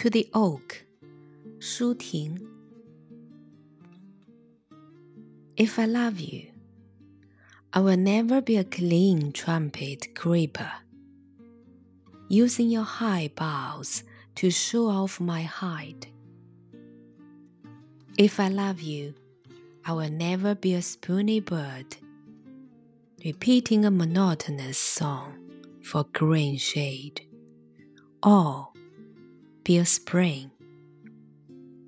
to the oak, 舒婷. If I love you, I will never be a clean trumpet creeper, using your high boughs to show off my height. If I love you, I will never be a spoony bird, repeating a monotonous song for green shade. Or a spring,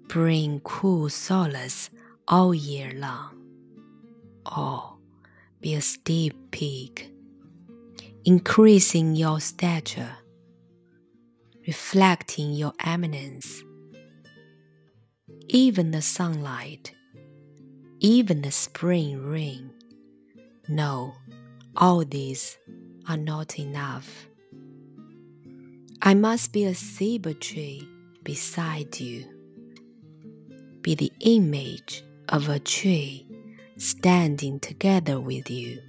bring cool solace all year long. Or be a steep peak, increasing your stature, reflecting your eminence. Even the sunlight, even the spring rain, no, all these are not enough. I must be a ceiba tree beside you, be the image of a tree standing together with you.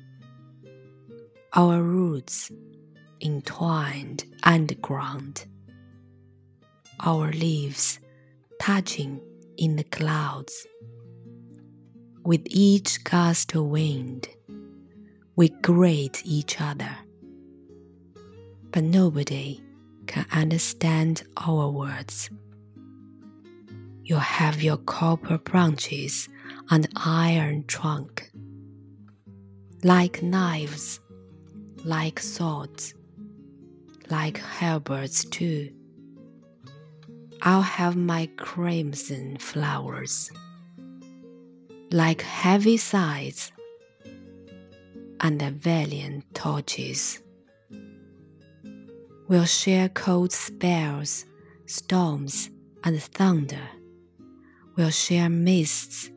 Our roots entwined underground, our leaves touching in the clouds. With each gust of wind, we greet each other. But nobody can understand our words. You have your copper branches and iron trunk. Like knives, like swords, like halberds too. I'll have my crimson flowers, like heavy sighs and valiant torches. We'll share cold spells, storms, and thunder. We'll share mists,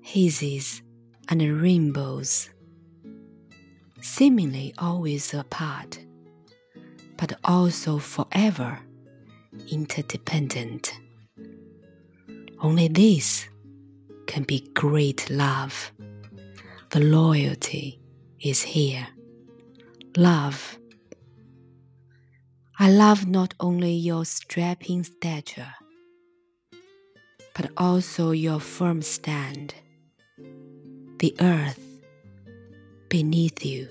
hazes, and rainbows. Seemingly always apart, but also forever interdependent. Only this can be great love. The loyalty is here. Love. I love not only your strapping stature, but also your firm stand, the earth beneath you.